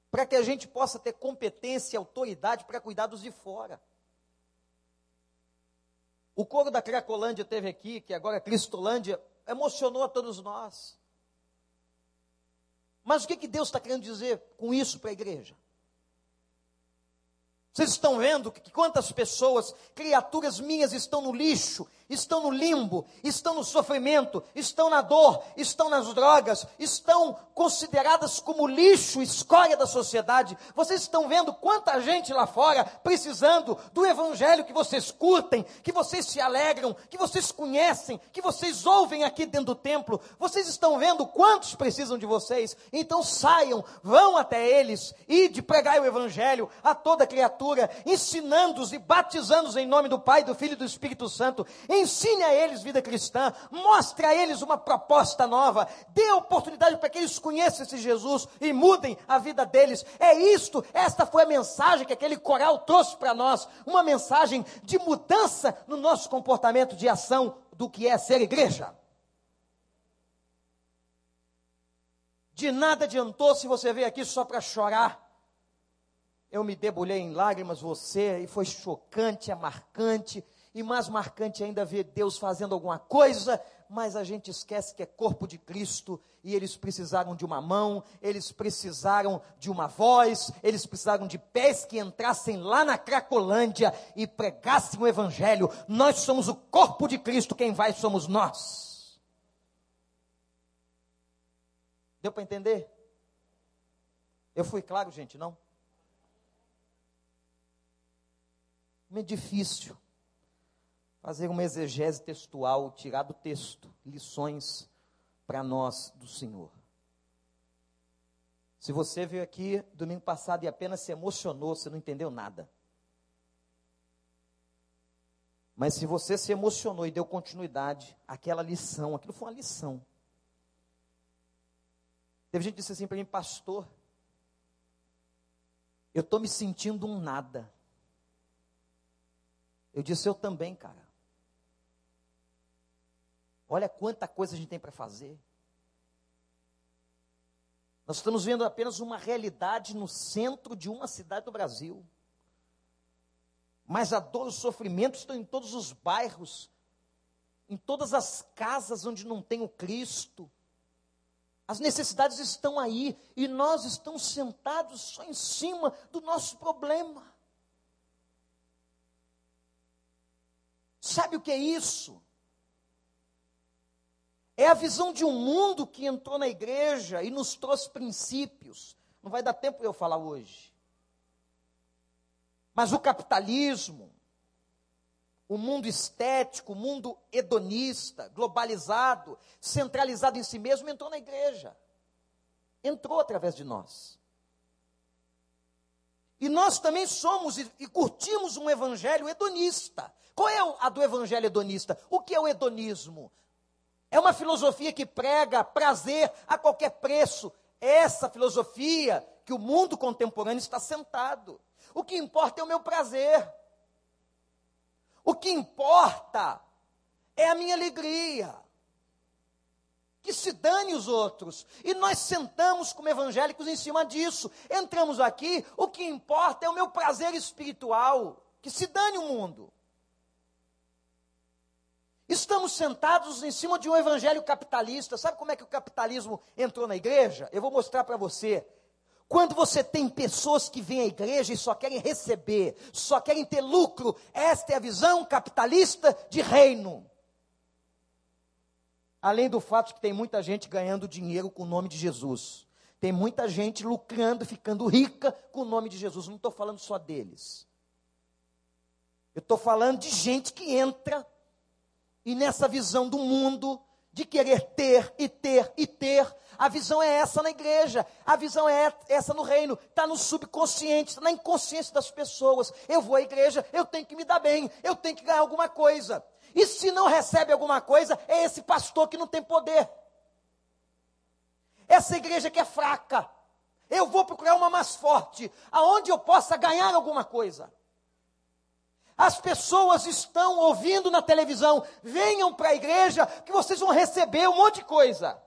para que a gente possa ter competência e autoridade para cuidar dos de fora. O coro da Cracolândia teve aqui, que agora é Cristolândia, emocionou a todos nós. Mas o que, que Deus está querendo dizer com isso para a igreja? Vocês estão vendo que quantas pessoas, criaturas minhas, estão no lixo, estão no limbo, estão no sofrimento, estão na dor, estão nas drogas, estão consideradas como lixo, escória da sociedade. Vocês estão vendo quanta gente lá fora precisando do evangelho que vocês curtem, que vocês se alegram, que vocês conhecem, que vocês ouvem aqui dentro do templo. Vocês estão vendo quantos precisam de vocês. Então saiam, vão até eles e de pregar o evangelho a toda criatura, ensinando-os e batizando-os em nome do Pai, do Filho e do Espírito Santo ensine a eles vida cristã, mostre a eles uma proposta nova, dê oportunidade para que eles conheçam esse Jesus e mudem a vida deles. É isto, esta foi a mensagem que aquele coral trouxe para nós, uma mensagem de mudança no nosso comportamento de ação do que é ser igreja. De nada adiantou se você veio aqui só para chorar. Eu me debulhei em lágrimas, você, e foi chocante, é marcante e mais marcante ainda ver Deus fazendo alguma coisa, mas a gente esquece que é corpo de Cristo e eles precisaram de uma mão, eles precisaram de uma voz, eles precisaram de pés que entrassem lá na Cracolândia e pregassem o Evangelho. Nós somos o corpo de Cristo, quem vai somos nós. Deu para entender? Eu fui claro, gente, não? É difícil fazer uma exegese textual, tirar do texto lições para nós do Senhor. Se você veio aqui domingo passado e apenas se emocionou, você não entendeu nada. Mas se você se emocionou e deu continuidade àquela lição, aquilo foi uma lição. Teve gente que disse assim para mim, pastor, eu estou me sentindo um nada. Eu disse, eu também, cara. Olha quanta coisa a gente tem para fazer. Nós estamos vendo apenas uma realidade no centro de uma cidade do Brasil. Mas a dor e o sofrimento estão em todos os bairros, em todas as casas onde não tem o Cristo. As necessidades estão aí e nós estamos sentados só em cima do nosso problema. Sabe o que é isso? É a visão de um mundo que entrou na igreja e nos trouxe princípios. Não vai dar tempo eu falar hoje. Mas o capitalismo, o mundo estético, o mundo hedonista, globalizado, centralizado em si mesmo, entrou na igreja. Entrou através de nós. E nós também somos e, curtimos um evangelho hedonista. Qual é a do evangelho hedonista? O que é o hedonismo? É uma filosofia que prega prazer a qualquer preço. Essa filosofia que o mundo contemporâneo está sentado. O que importa é o meu prazer. O que importa é a minha alegria. Que se dane os outros. E nós sentamos como evangélicos em cima disso. Entramos aqui, o que importa é o meu prazer espiritual. Que se dane o mundo. Estamos sentados em cima de um evangelho capitalista. Sabe como é que o capitalismo entrou na igreja? Eu vou mostrar para você. Quando você tem pessoas que vêm à igreja e só querem receber, só querem ter lucro, esta é a visão capitalista de reino. Além do fato de que tem muita gente ganhando dinheiro com o nome de Jesus. Tem muita gente lucrando, ficando rica com o nome de Jesus. Não estou falando só deles. Eu estou falando de gente que entra e nessa visão do mundo, de querer ter e ter e ter, a visão é essa na igreja, a visão é essa no reino, está no subconsciente, está na inconsciência das pessoas. Eu vou à igreja, eu tenho que me dar bem, eu tenho que ganhar alguma coisa. E se não recebe alguma coisa, é esse pastor que não tem poder. Essa igreja que é fraca. Eu vou procurar uma mais forte, aonde eu possa ganhar alguma coisa. As pessoas estão ouvindo na televisão, venham para a igreja que vocês vão receber um monte de coisa.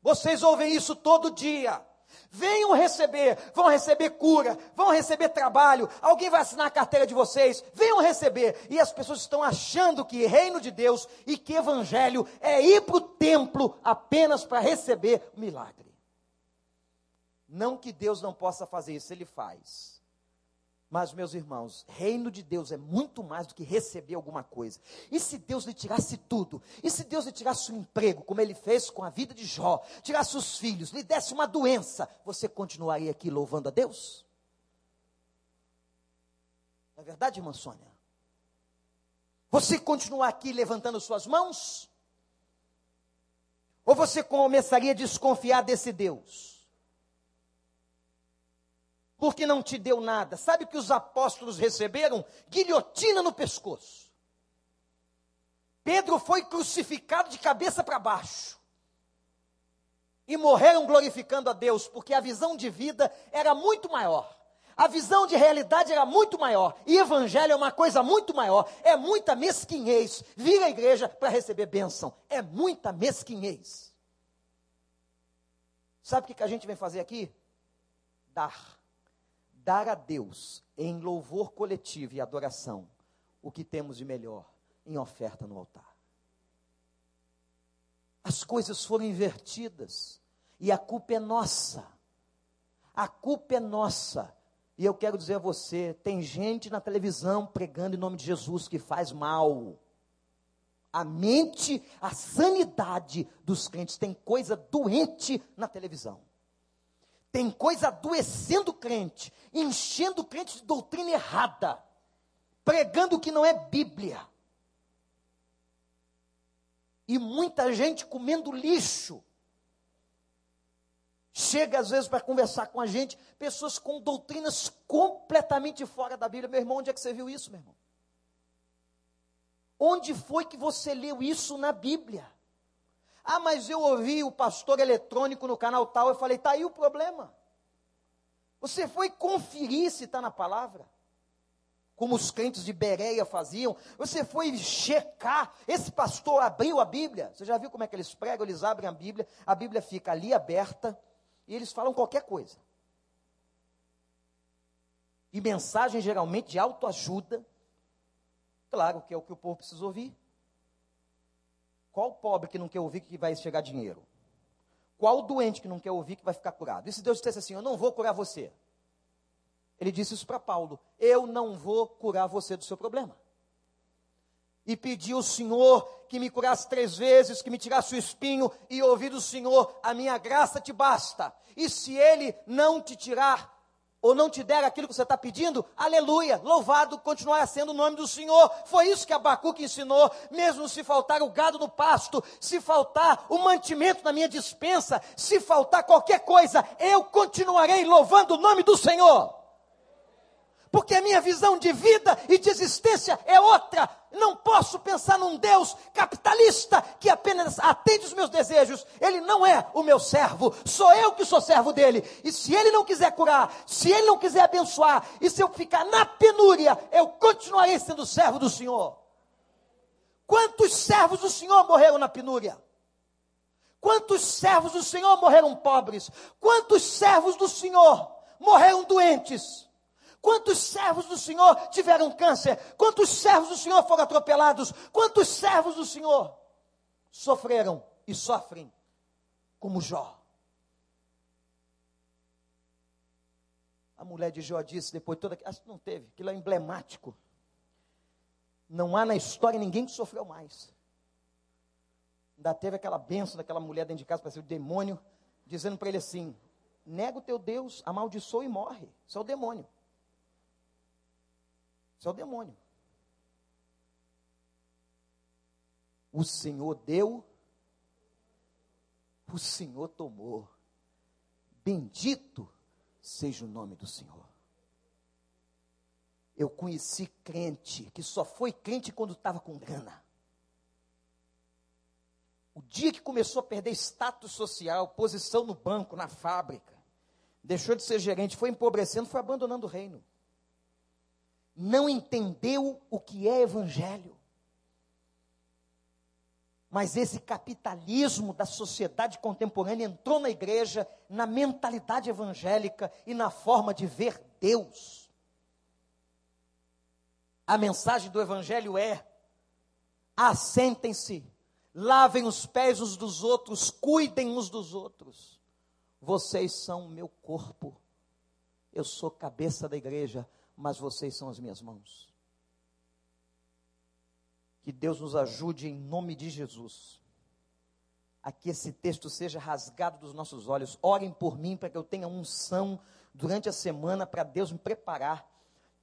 Vocês ouvem isso todo dia. Venham receber, vão receber cura, vão receber trabalho, alguém vai assinar a carteira de vocês, venham receber. E as pessoas estão achando que reino de Deus e que evangelho é ir para o templo apenas para receber milagre. Não que Deus não possa fazer isso, Ele faz. Mas, meus irmãos, reino de Deus é muito mais do que receber alguma coisa. E se Deus lhe tirasse tudo? E se Deus lhe tirasse o emprego, como ele fez com a vida de Jó, tirasse os filhos, lhe desse uma doença, você continuaria aqui louvando a Deus? Não é verdade, irmã Sônia? Você continuar aqui levantando suas mãos? Ou você começaria a desconfiar desse Deus? Porque não te deu nada. Sabe que os apóstolos receberam? Guilhotina no pescoço. Pedro foi crucificado de cabeça para baixo. E morreram glorificando a Deus, porque a visão de vida era muito maior. A visão de realidade era muito maior. E evangelho é uma coisa muito maior. É muita mesquinhez. Vir à igreja para receber bênção. É muita mesquinhez. Sabe o que a gente vem fazer aqui? Dar dar a Deus em louvor coletivo e adoração o que temos de melhor em oferta no altar. As coisas foram invertidas e a culpa é nossa. A culpa é nossa. E eu quero dizer a você: tem gente na televisão pregando em nome de Jesus que faz mal. A mente, a sanidade dos crentes, tem coisa doente na televisão. Tem coisa adoecendo o crente, enchendo o crente de doutrina errada, pregando o que não é Bíblia. E muita gente comendo lixo. Chega às vezes para conversar com a gente, pessoas com doutrinas completamente fora da Bíblia. Meu irmão, onde é que você viu isso, meu irmão? Onde foi que você leu isso na Bíblia? Ah, mas eu ouvi o pastor eletrônico no canal tal. Eu falei, está aí o problema. Você foi conferir se está na palavra? Como os crentes de Bereia faziam. Você foi checar. Esse pastor abriu a Bíblia. Você já viu como é que eles pregam? Eles abrem a Bíblia. A Bíblia fica ali aberta. E eles falam qualquer coisa. E mensagem geralmente de autoajuda. Claro que é o que o povo precisa ouvir. Qual pobre que não quer ouvir que vai chegar dinheiro? Qual doente que não quer ouvir que vai ficar curado? E se Deus dissesse assim: Eu não vou curar você? Ele disse isso para Paulo: Eu não vou curar você do seu problema. E pediu ao Senhor que me curasse três vezes, que me tirasse o espinho, e ouvir do Senhor: A minha graça te basta. E se Ele não te tirar ou não te der aquilo que você está pedindo, aleluia, louvado continuará sendo o nome do Senhor. Foi isso que Abacuque ensinou, mesmo se faltar o gado no pasto, se faltar o mantimento na minha dispensa, se faltar qualquer coisa, eu continuarei louvando o nome do Senhor porque a minha visão de vida e de existência é outra. Não posso pensar num Deus capitalista que apenas atende os meus desejos. Ele não é o meu servo, sou eu que sou servo dele. E se ele não quiser curar, se ele não quiser abençoar, e se eu ficar na penúria, eu continuarei sendo servo do Senhor. Quantos servos do Senhor morreram na penúria? Quantos servos do Senhor morreram pobres? Quantos servos do Senhor morreram doentes? Quantos servos do Senhor tiveram câncer? Quantos servos do Senhor foram atropelados? Quantos servos do Senhor sofreram e sofrem como Jó? A mulher de Jó disse depois toda acho que não teve, aquilo é emblemático. Não há na história ninguém que sofreu mais. Ainda teve aquela benção daquela mulher dentro de casa, parecia o demônio, dizendo para ele assim: nega o teu Deus, amaldiçoa e morre. Isso é o demônio. Isso é o demônio. O Senhor deu, o Senhor tomou. Bendito seja o nome do Senhor. Eu conheci crente que só foi crente quando estava com grana. O dia que começou a perder status social, posição no banco, na fábrica, deixou de ser gerente, foi empobrecendo, foi abandonando o reino não entendeu o que é evangelho. Mas esse capitalismo da sociedade contemporânea entrou na igreja, na mentalidade evangélica e na forma de ver Deus. A mensagem do evangelho é: assentem-se, lavem os pés uns dos outros, cuidem uns dos outros. Vocês são o meu corpo. Eu sou cabeça da igreja mas vocês são as minhas mãos. Que Deus nos ajude em nome de Jesus. A que esse texto seja rasgado dos nossos olhos. Orem por mim para que eu tenha unção durante a semana para Deus me preparar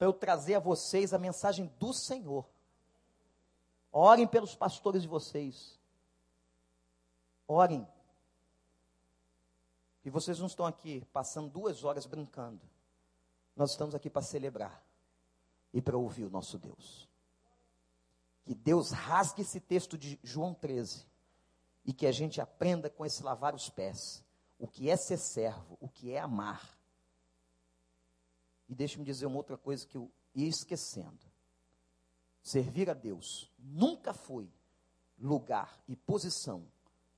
para eu trazer a vocês a mensagem do Senhor. Orem pelos pastores de vocês. Orem. E vocês não estão aqui passando duas horas brincando. Nós estamos aqui para celebrar e para ouvir o nosso Deus. Que Deus rasgue esse texto de João 13 e que a gente aprenda com esse lavar os pés. O que é ser servo, o que é amar. E deixe-me dizer uma outra coisa que eu ia esquecendo. Servir a Deus nunca foi lugar e posição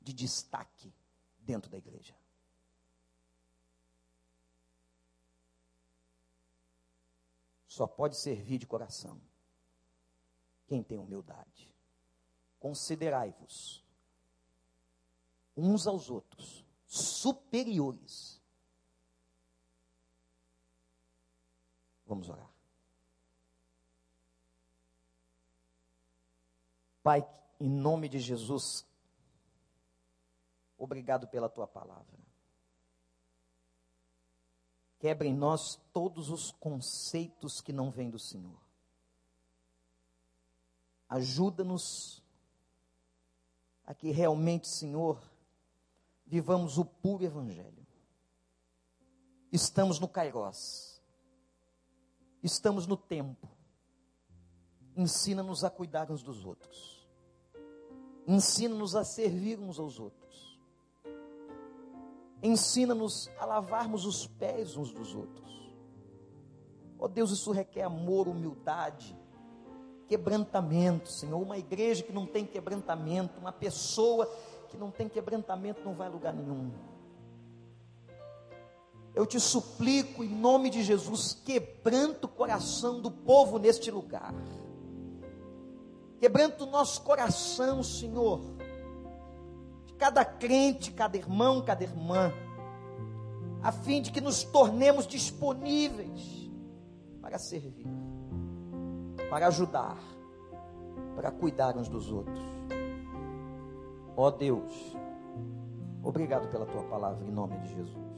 de destaque dentro da igreja. Só pode servir de coração quem tem humildade. Considerai-vos uns aos outros superiores. Vamos orar. Pai, em nome de Jesus, obrigado pela tua palavra. Quebra em nós todos os conceitos que não vêm do Senhor. Ajuda-nos a que realmente, Senhor, vivamos o puro Evangelho. Estamos no Cairós. Estamos no tempo. Ensina-nos a cuidar uns dos outros. Ensina-nos a servir uns aos outros. Ensina-nos a lavarmos os pés uns dos outros. Oh Deus, isso requer amor, humildade, quebrantamento, Senhor. Uma igreja que não tem quebrantamento, uma pessoa que não tem quebrantamento não vai a lugar nenhum. Eu te suplico, em nome de Jesus, quebranta o coração do povo neste lugar. Quebranta o nosso coração, Senhor cada crente, cada irmão, cada irmã, a fim de que nos tornemos disponíveis para servir, para ajudar, para cuidar uns dos outros. Ó oh Deus, obrigado pela tua palavra em nome de Jesus.